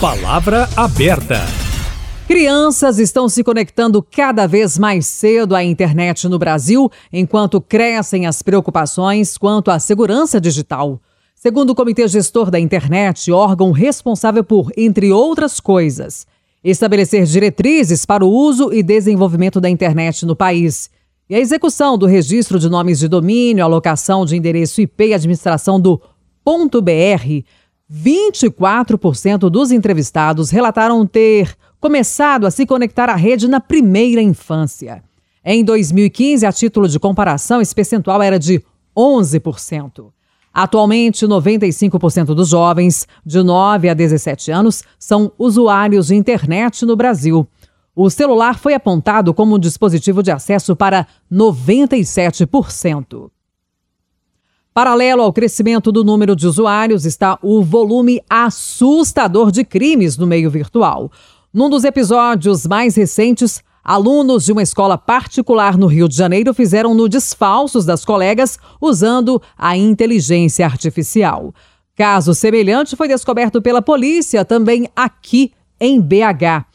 Palavra aberta. Crianças estão se conectando cada vez mais cedo à internet no Brasil, enquanto crescem as preocupações quanto à segurança digital. Segundo o Comitê Gestor da Internet, órgão responsável por, entre outras coisas, estabelecer diretrizes para o uso e desenvolvimento da internet no país e a execução do registro de nomes de domínio, alocação de endereço IP e administração do .br, 24% dos entrevistados relataram ter começado a se conectar à rede na primeira infância. Em 2015, a título de comparação, esse percentual era de 11%. Atualmente, 95% dos jovens de 9 a 17 anos são usuários de internet no Brasil. O celular foi apontado como um dispositivo de acesso para 97%. Paralelo ao crescimento do número de usuários está o volume assustador de crimes no meio virtual. Num dos episódios mais recentes, alunos de uma escola particular no Rio de Janeiro fizeram nudes falsos das colegas usando a inteligência artificial. Caso semelhante foi descoberto pela polícia também aqui em BH.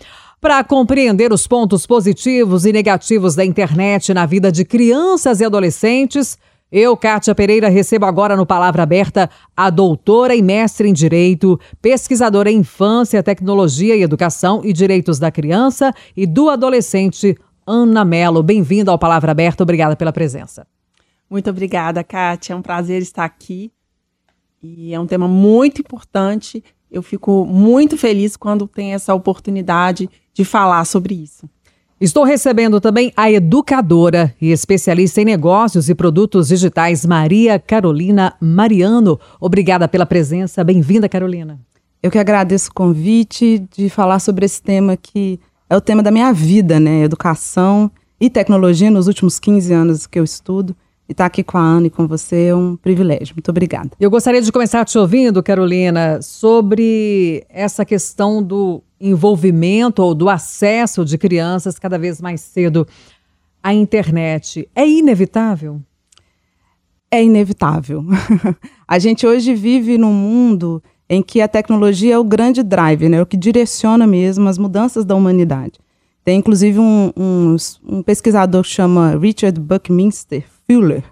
Para compreender os pontos positivos e negativos da internet na vida de crianças e adolescentes, eu, Kátia Pereira, recebo agora no Palavra Aberta a doutora e mestre em Direito, pesquisadora em Infância, Tecnologia e Educação e Direitos da Criança e do Adolescente, Ana Mello. Bem-vinda ao Palavra Aberta, obrigada pela presença. Muito obrigada, Kátia. É um prazer estar aqui. E é um tema muito importante. Eu fico muito feliz quando tem essa oportunidade de falar sobre isso. Estou recebendo também a educadora e especialista em negócios e produtos digitais, Maria Carolina Mariano. Obrigada pela presença. Bem-vinda, Carolina. Eu que agradeço o convite de falar sobre esse tema que é o tema da minha vida, né? Educação e tecnologia nos últimos 15 anos que eu estudo. E estar tá aqui com a Ana e com você é um privilégio. Muito obrigada. Eu gostaria de começar te ouvindo, Carolina, sobre essa questão do envolvimento ou do acesso de crianças cada vez mais cedo à internet. É inevitável? É inevitável. a gente hoje vive num mundo em que a tecnologia é o grande drive, né, o que direciona mesmo as mudanças da humanidade. Tem inclusive um, um, um pesquisador que chama Richard Buckminster Fuller,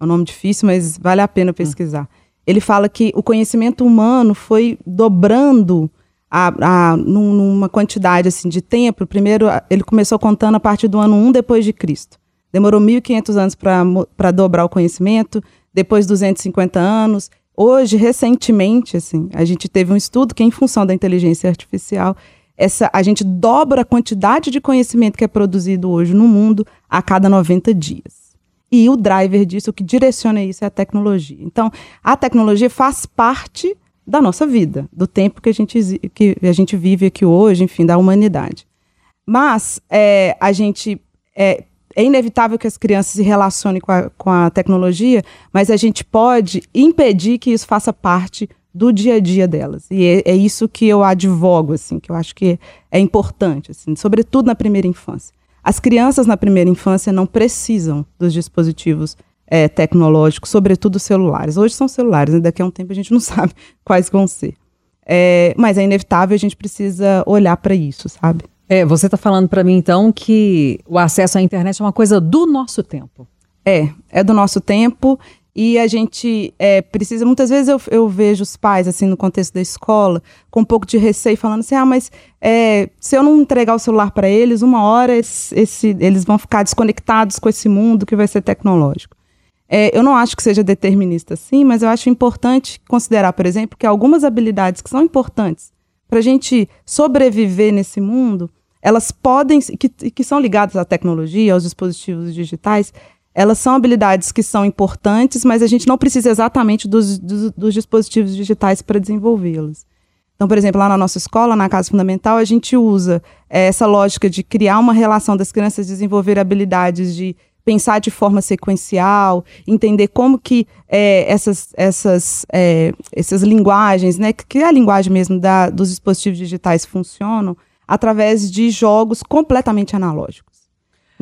é um nome difícil, mas vale a pena pesquisar. Ele fala que o conhecimento humano foi dobrando a, a, numa quantidade assim de tempo. Primeiro, ele começou contando a partir do ano 1 depois de Cristo. Demorou 1.500 anos para dobrar o conhecimento, depois 250 anos. Hoje, recentemente, assim, a gente teve um estudo que, em função da inteligência artificial, essa, a gente dobra a quantidade de conhecimento que é produzido hoje no mundo a cada 90 dias. E o driver disso, o que direciona isso é a tecnologia. Então, a tecnologia faz parte da nossa vida, do tempo que a gente, que a gente vive aqui hoje, enfim, da humanidade. Mas é, a gente é, é, inevitável que as crianças se relacionem com a, com a tecnologia, mas a gente pode impedir que isso faça parte do dia a dia delas. E é, é isso que eu advogo, assim, que eu acho que é importante, assim, sobretudo na primeira infância. As crianças na primeira infância não precisam dos dispositivos é, tecnológicos, sobretudo celulares. Hoje são celulares, né? daqui a um tempo a gente não sabe quais vão ser. É, mas é inevitável, a gente precisa olhar para isso, sabe? É, você está falando para mim então que o acesso à internet é uma coisa do nosso tempo. É, é do nosso tempo e a gente é, precisa, muitas vezes eu, eu, vejo os pais, assim, no contexto da escola, com um pouco de receio, falando assim: ah, mas é, se eu não entregar o celular para eles, uma hora esse, esse, eles vão ficar desconectados com esse mundo que vai ser tecnológico. É, eu não acho que seja determinista assim, mas eu acho importante considerar, por exemplo, que algumas habilidades que são importantes para a gente sobreviver nesse mundo, elas podem, que, que são ligadas à tecnologia, aos dispositivos digitais, elas são habilidades que são importantes, mas a gente não precisa exatamente dos, dos, dos dispositivos digitais para desenvolvê-los. Então, por exemplo, lá na nossa escola, na Casa Fundamental, a gente usa é, essa lógica de criar uma relação das crianças desenvolver habilidades de pensar de forma sequencial, entender como que é, essas, essas, é, essas linguagens, né, que é a linguagem mesmo da, dos dispositivos digitais funcionam, através de jogos completamente analógicos.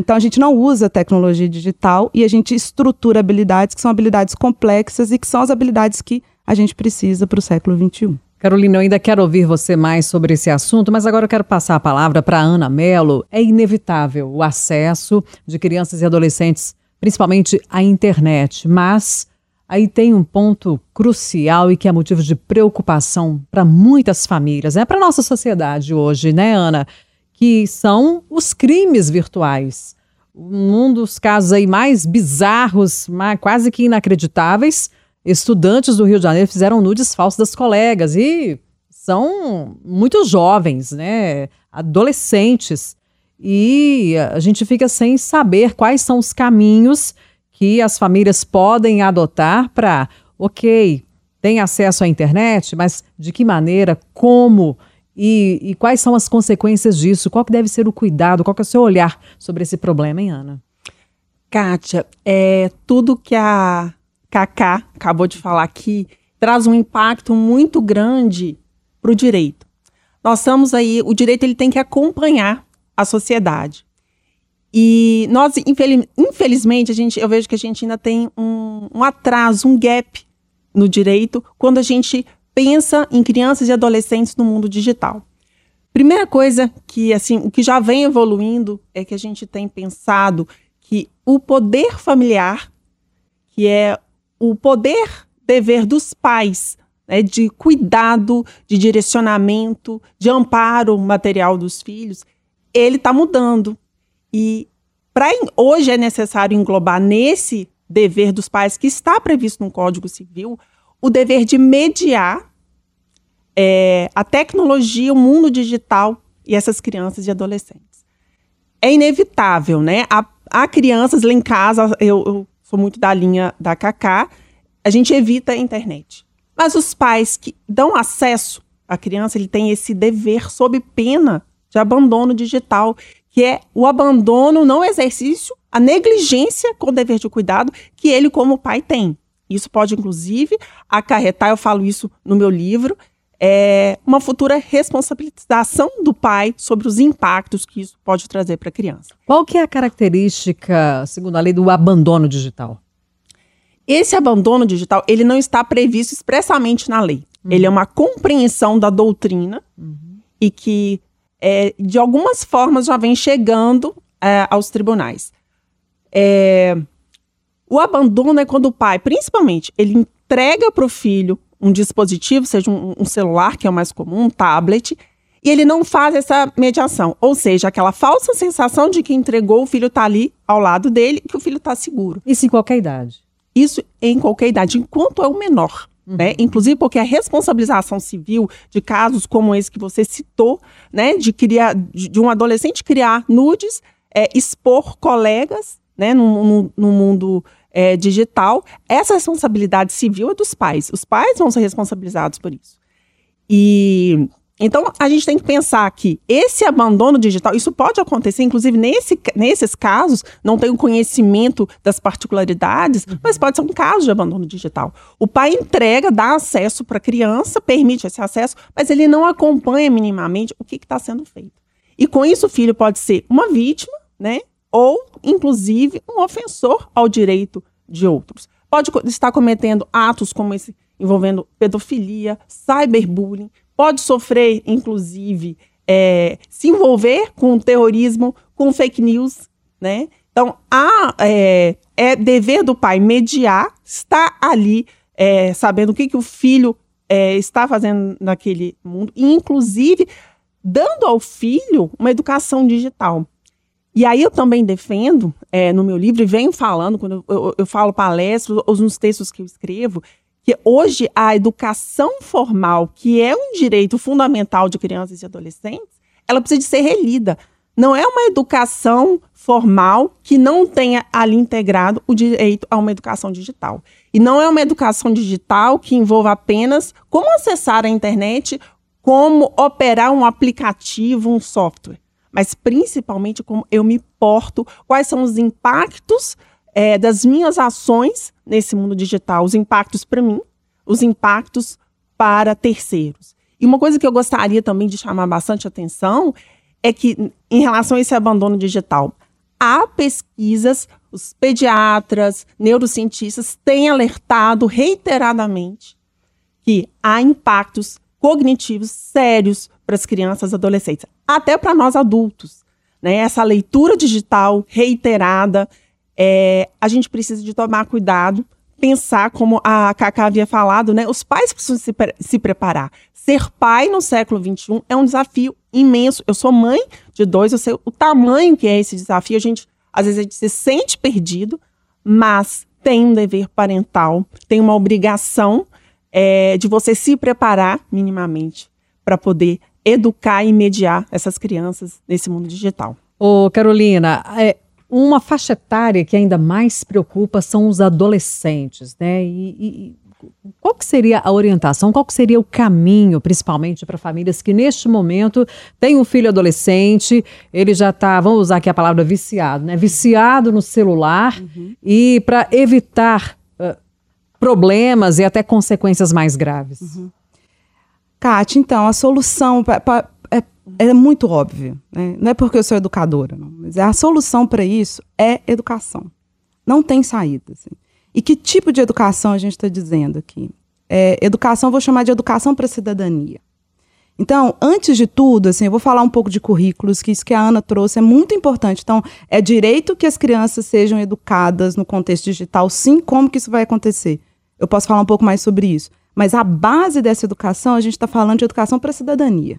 Então a gente não usa tecnologia digital e a gente estrutura habilidades que são habilidades complexas e que são as habilidades que a gente precisa para o século XXI. Carolina, eu ainda quero ouvir você mais sobre esse assunto, mas agora eu quero passar a palavra para Ana Mello. É inevitável o acesso de crianças e adolescentes, principalmente à internet, mas aí tem um ponto crucial e que é motivo de preocupação para muitas famílias, né? Para nossa sociedade hoje, né, Ana? Que são os crimes virtuais. Um dos casos aí mais bizarros, quase que inacreditáveis, estudantes do Rio de Janeiro fizeram nudes falsos das colegas e são muito jovens, né? Adolescentes. E a gente fica sem saber quais são os caminhos que as famílias podem adotar para, ok, tem acesso à internet, mas de que maneira, como e, e, quais são as consequências disso? Qual que deve ser o cuidado? Qual que é o seu olhar sobre esse problema, hein, Ana? Kátia, é, tudo que a Kaká acabou de falar aqui, traz um impacto muito grande para o direito. Nós estamos aí, o direito ele tem que acompanhar a sociedade. E nós, infelizmente, a gente, eu vejo que a gente ainda tem um, um atraso, um gap no direito quando a gente pensa em crianças e adolescentes no mundo digital. Primeira coisa que assim, o que já vem evoluindo é que a gente tem pensado que o poder familiar, que é o poder dever dos pais né, de cuidado, de direcionamento, de amparo material dos filhos, ele está mudando. E para hoje é necessário englobar nesse dever dos pais que está previsto no Código Civil o dever de mediar é, a tecnologia, o mundo digital e essas crianças e adolescentes. É inevitável, né? Há, há crianças lá em casa, eu, eu sou muito da linha da Kaká, a gente evita a internet. Mas os pais que dão acesso à criança, ele tem esse dever sob pena de abandono digital, que é o abandono, não exercício, a negligência com o dever de cuidado que ele, como pai, tem. Isso pode, inclusive, acarretar, eu falo isso no meu livro, é, uma futura responsabilização do pai sobre os impactos que isso pode trazer para a criança. Qual que é a característica, segundo a lei, do abandono digital? Esse abandono digital, ele não está previsto expressamente na lei. Uhum. Ele é uma compreensão da doutrina uhum. e que, é, de algumas formas, já vem chegando é, aos tribunais. É, o abandono é quando o pai, principalmente, ele entrega para o filho um dispositivo, seja um, um celular, que é o mais comum, um tablet, e ele não faz essa mediação. Ou seja, aquela falsa sensação de que entregou, o filho está ali ao lado dele, que o filho está seguro. Isso em qualquer idade. Isso em qualquer idade, enquanto é o menor. Uhum. Né? Inclusive porque a responsabilização civil de casos como esse que você citou, né, de criar, de, um adolescente criar nudes, é, expor colegas, né, no mundo é, digital, essa responsabilidade civil é dos pais. Os pais vão ser responsabilizados por isso. E então a gente tem que pensar que esse abandono digital, isso pode acontecer, inclusive nesse, nesses casos, não tem o conhecimento das particularidades, uhum. mas pode ser um caso de abandono digital. O pai entrega, dá acesso para a criança, permite esse acesso, mas ele não acompanha minimamente o que está sendo feito. E com isso o filho pode ser uma vítima, né? ou, inclusive, um ofensor ao direito de outros. Pode estar cometendo atos como esse envolvendo pedofilia, cyberbullying, pode sofrer, inclusive, é, se envolver com terrorismo, com fake news, né? Então, há, é, é dever do pai mediar, estar ali é, sabendo o que, que o filho é, está fazendo naquele mundo, e, inclusive, dando ao filho uma educação digital. E aí eu também defendo, é, no meu livro, e venho falando, quando eu, eu, eu falo palestras, ou nos textos que eu escrevo, que hoje a educação formal, que é um direito fundamental de crianças e adolescentes, ela precisa de ser relida. Não é uma educação formal que não tenha ali integrado o direito a uma educação digital. E não é uma educação digital que envolva apenas como acessar a internet, como operar um aplicativo, um software mas principalmente como eu me porto, quais são os impactos é, das minhas ações nesse mundo digital, os impactos para mim, os impactos para terceiros. E uma coisa que eu gostaria também de chamar bastante atenção é que, em relação a esse abandono digital, há pesquisas, os pediatras, neurocientistas têm alertado reiteradamente que há impactos cognitivos sérios para as crianças e adolescentes, até para nós adultos. Né? Essa leitura digital reiterada, é, a gente precisa de tomar cuidado, pensar, como a Cacá havia falado, né? os pais precisam se, se preparar. Ser pai no século XXI é um desafio imenso. Eu sou mãe de dois, eu sei o tamanho que é esse desafio. A gente, às vezes, a gente se sente perdido, mas tem um dever parental, tem uma obrigação é, de você se preparar minimamente para poder educar e mediar essas crianças nesse mundo digital. Ô, Carolina, é, uma faixa etária que ainda mais preocupa são os adolescentes, né? E, e qual que seria a orientação, qual que seria o caminho, principalmente para famílias que neste momento têm um filho adolescente, ele já está, vamos usar aqui a palavra viciado, né? Viciado no celular uhum. e para evitar uh, problemas e até consequências mais graves. Uhum. Kátia, então, a solução pra, pra, é, é, muito óbvia. Né? Não é porque eu sou educadora, não, mas a solução para isso é educação. Não tem saída. Assim. E que tipo de educação a gente está dizendo aqui? É, educação, vou chamar de educação para a cidadania. Então, antes de tudo, assim, eu vou falar um pouco de currículos, que isso que a Ana trouxe é muito importante. Então, é direito que as crianças sejam educadas no contexto digital, sim, como que isso vai acontecer? Eu posso falar um pouco mais sobre isso. Mas a base dessa educação, a gente está falando de educação para a cidadania.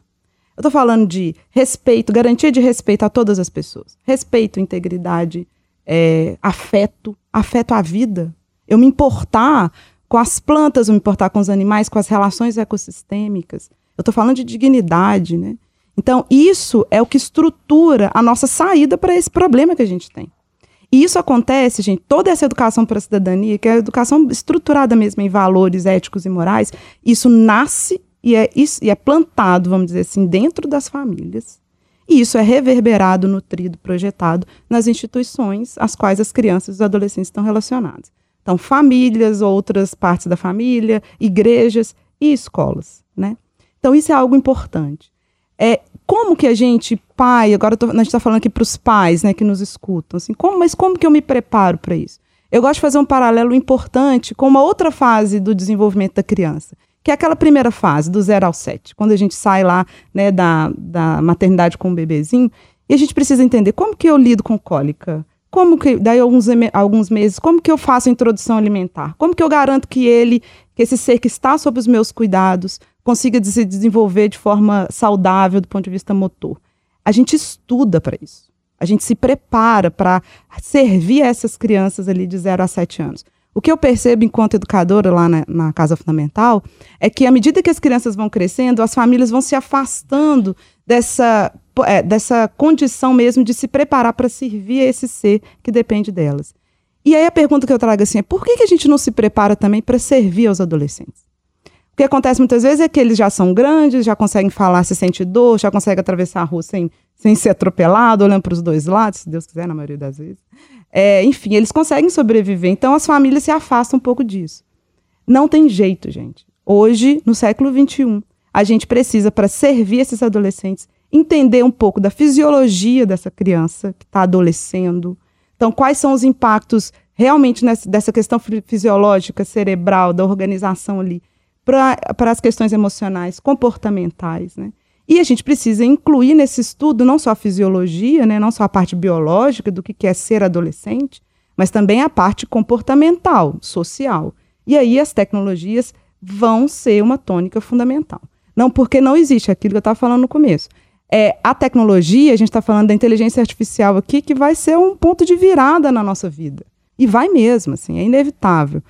Eu estou falando de respeito, garantia de respeito a todas as pessoas. Respeito, integridade, é, afeto, afeto à vida, eu me importar com as plantas, eu me importar com os animais, com as relações ecossistêmicas. Eu estou falando de dignidade, né? Então, isso é o que estrutura a nossa saída para esse problema que a gente tem. E isso acontece, gente, toda essa educação para a cidadania, que é a educação estruturada mesmo em valores éticos e morais, isso nasce e é, isso, e é plantado, vamos dizer assim, dentro das famílias. E isso é reverberado, nutrido, projetado nas instituições às quais as crianças e os adolescentes estão relacionados. Então, famílias, outras partes da família, igrejas e escolas, né? Então, isso é algo importante. É, como que a gente, pai, agora tô, a gente está falando aqui para os pais, né, que nos escutam, assim, como, mas como que eu me preparo para isso? Eu gosto de fazer um paralelo importante com uma outra fase do desenvolvimento da criança, que é aquela primeira fase, do zero ao sete, quando a gente sai lá, né, da, da maternidade com o bebezinho, e a gente precisa entender como que eu lido com cólica, como que, daí alguns, alguns meses, como que eu faço a introdução alimentar? Como que eu garanto que ele, que esse ser que está sob os meus cuidados, consiga se desenvolver de forma saudável do ponto de vista motor? A gente estuda para isso. A gente se prepara para servir essas crianças ali de 0 a 7 anos. O que eu percebo enquanto educadora lá na, na, Casa Fundamental é que, à medida que as crianças vão crescendo, as famílias vão se afastando dessa é, dessa condição mesmo de se preparar para servir a esse ser que depende delas. E aí a pergunta que eu trago assim é: por que, que a gente não se prepara também para servir aos adolescentes? O que acontece muitas vezes é que eles já são grandes, já conseguem falar se sente dor, já conseguem atravessar a rua sem, sem ser atropelado, olhando para os dois lados, se Deus quiser, na maioria das vezes. É, enfim, eles conseguem sobreviver. Então as famílias se afastam um pouco disso. Não tem jeito, gente. Hoje, no século XXI, a gente precisa, para servir esses adolescentes, entender um pouco da fisiologia dessa criança que está adolescendo. Então, quais são os impactos realmente nessa, dessa questão fisiológica, cerebral, da organização ali, para as questões emocionais, comportamentais, né? E a gente precisa incluir nesse estudo não só a fisiologia, né, não só a parte biológica do que é ser adolescente, mas também a parte comportamental, social. E aí as tecnologias vão ser uma tônica fundamental. Não porque não existe aquilo que eu estava falando no começo é, a tecnologia, a gente está falando da inteligência artificial aqui, que vai ser um ponto de virada na nossa vida. E vai mesmo, assim, é inevitável.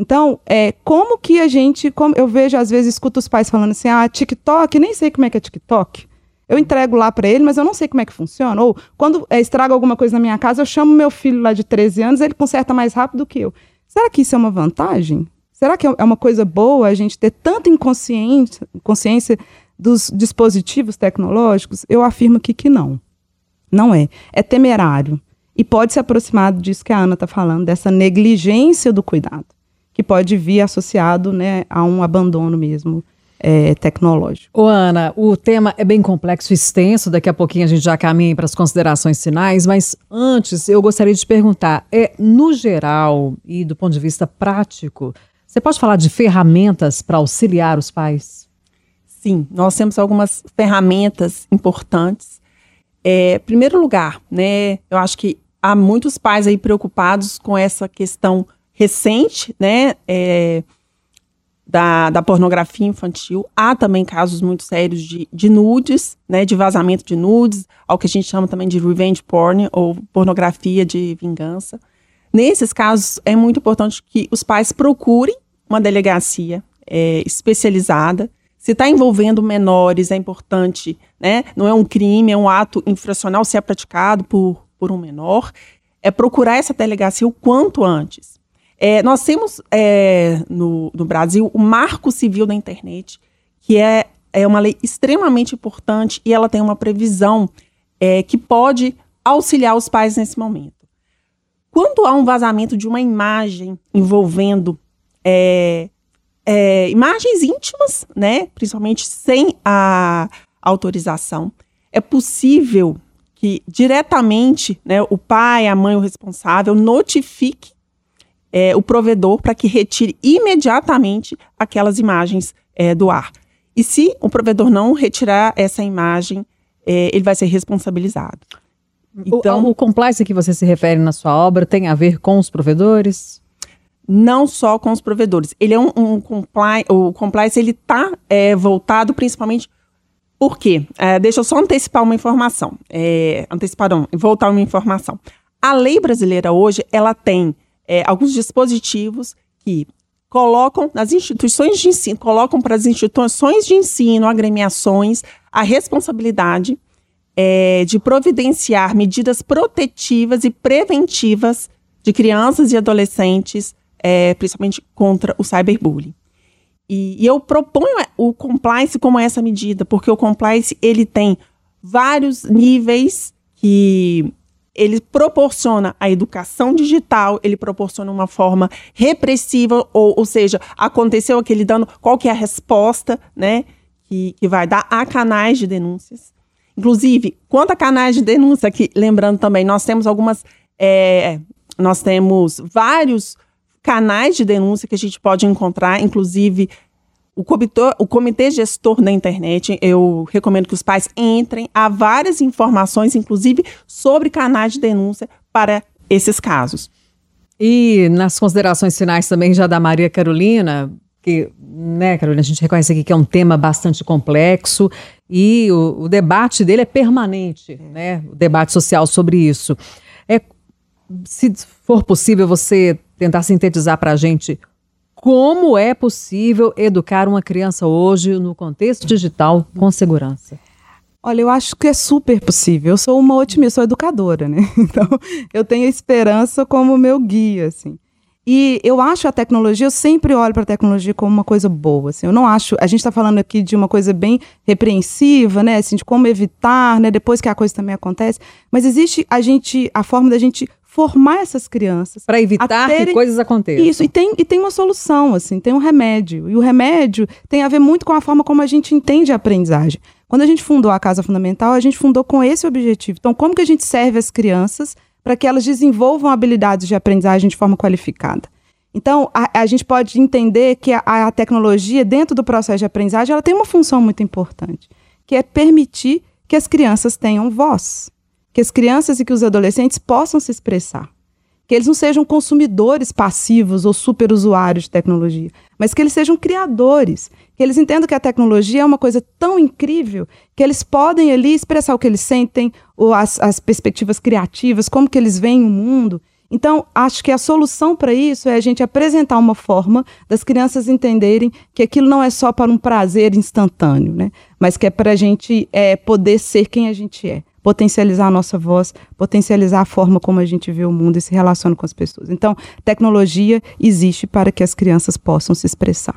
Então, é, como que a gente, como eu vejo, às vezes, escuto os pais falando assim, ah, TikTok, nem sei como é que é TikTok. Eu entrego lá para ele, mas eu não sei como é que funciona. Ou, quando é, estraga alguma coisa na minha casa, eu chamo meu filho lá de 13 anos, ele conserta mais rápido do que eu. Será que isso é uma vantagem? Será que é uma coisa boa a gente ter tanta inconsciência, consciência dos dispositivos tecnológicos, eu afirmo que não. Não é. É temerário. E pode se aproximar disso que a Ana está falando, dessa negligência do cuidado, que pode vir associado né, a um abandono mesmo é, tecnológico. Ô Ana, o tema é bem complexo e extenso, daqui a pouquinho a gente já caminha para as considerações finais, mas antes eu gostaria de te perguntar, é, no geral e do ponto de vista prático, você pode falar de ferramentas para auxiliar os pais? Sim, nós temos algumas ferramentas importantes. É, primeiro lugar, né, eu acho que há muitos pais aí preocupados com essa questão recente, né, é, da, da, pornografia infantil. Há também casos muito sérios de, de nudes, né, de vazamento de nudes, ao que a gente chama também de revenge porn, ou pornografia de vingança. Nesses casos, é muito importante que os pais procurem uma delegacia é, especializada. Se está envolvendo menores, é importante, né? Não é um crime, é um ato infracional se é praticado por, por um menor. É procurar essa delegacia o quanto antes. É, nós temos é, no, no, Brasil o Marco Civil da Internet, que é, é uma lei extremamente importante e ela tem uma previsão é, que pode auxiliar os pais nesse momento. Quando há um vazamento de uma imagem envolvendo é, é, imagens íntimas, né, principalmente sem a autorização, é possível que diretamente né, o pai, a mãe, o responsável notifique é, o provedor para que retire imediatamente aquelas imagens é, do ar. E se o provedor não retirar essa imagem, é, ele vai ser responsabilizado. Então, o, o compliance que você se refere na sua obra tem a ver com os provedores? Não só com os provedores. Ele é um, um compliance, o compliance ele está é, voltado principalmente por quê? É, deixa eu só antecipar uma informação. É, antecipar, não, voltar uma informação. A lei brasileira hoje, ela tem é, alguns dispositivos que colocam nas instituições de ensino, colocam para as instituições de ensino, agremiações, a responsabilidade é, de providenciar medidas protetivas e preventivas de crianças e adolescentes, é, principalmente contra o cyberbullying. E, e, eu proponho o compliance como essa medida, porque o compliance ele tem vários níveis que ele proporciona a educação digital, ele proporciona uma forma repressiva, ou, ou seja, aconteceu aquele dano, qual que é a resposta, né, que, que vai dar a canais de denúncias. Inclusive, quanto a canais de denúncia, aqui, lembrando também, nós temos algumas, é, nós temos vários canais de denúncia que a gente pode encontrar, inclusive o comitê, o comitê gestor da internet, eu recomendo que os pais entrem. Há várias informações, inclusive, sobre canais de denúncia para esses casos. E nas considerações finais também já da Maria Carolina, que, né, Carolina, a gente reconhece aqui que é um tema bastante complexo e o, o debate dele é permanente, né? O debate social sobre isso. É, se for possível, você tentar sintetizar para a gente como é possível educar uma criança hoje no contexto digital com segurança? Olha, eu acho que é super possível. Eu sou uma otimista, sou educadora, né? Então, eu tenho esperança como meu guia, assim. E eu acho a tecnologia, eu sempre olho para a tecnologia como uma coisa boa. Assim, eu não acho. A gente está falando aqui de uma coisa bem repreensiva, né? Assim, de como evitar, né? Depois que a coisa também acontece. Mas existe a gente, a forma da gente formar essas crianças. Para evitar terem... que coisas aconteçam. Isso, e tem, e tem uma solução, assim, tem um remédio. E o remédio tem a ver muito com a forma como a gente entende a aprendizagem. Quando a gente fundou a Casa Fundamental, a gente fundou com esse objetivo. Então, como que a gente serve as crianças para que elas desenvolvam habilidades de aprendizagem de forma qualificada? Então, a, a gente pode entender que a, a tecnologia, dentro do processo de aprendizagem, ela tem uma função muito importante, que é permitir que as crianças tenham voz que as crianças e que os adolescentes possam se expressar. Que eles não sejam consumidores passivos ou superusuários de tecnologia, mas que eles sejam criadores, que eles entendam que a tecnologia é uma coisa tão incrível que eles podem ali expressar o que eles sentem, ou as, as perspectivas criativas, como que eles veem o mundo. Então, acho que a solução para isso é a gente apresentar uma forma das crianças entenderem que aquilo não é só para um prazer instantâneo, né? mas que é para a gente é, poder ser quem a gente é potencializar a nossa voz, potencializar a forma como a gente vê o mundo e se relaciona com as pessoas. Então, tecnologia existe para que as crianças possam se expressar.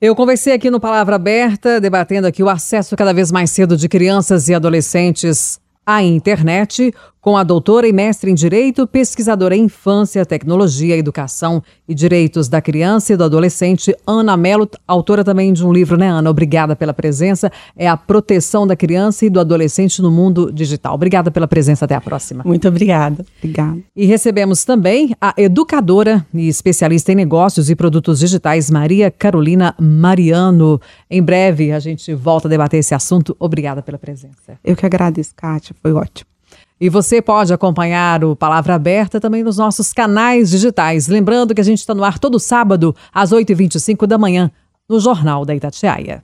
Eu conversei aqui no Palavra Aberta, debatendo aqui o acesso cada vez mais cedo de crianças e adolescentes à internet com a doutora e mestre em Direito, pesquisadora em Infância, Tecnologia, Educação e Direitos da Criança e do Adolescente, Ana Mello, autora também de um livro, né, Ana? Obrigada pela presença. É a proteção da criança e do adolescente no mundo digital. Obrigada pela presença. Até a próxima. Muito obrigada. Obrigada. E recebemos também a educadora e especialista em negócios e produtos digitais, Maria Carolina Mariano. Em breve a gente volta a debater esse assunto. Obrigada pela presença. Eu que agradeço, Kátia. Foi ótimo. E você pode acompanhar o Palavra Aberta também nos nossos canais digitais. Lembrando que a gente está no ar todo sábado, às 8h25 da manhã, no Jornal da Itatiaia.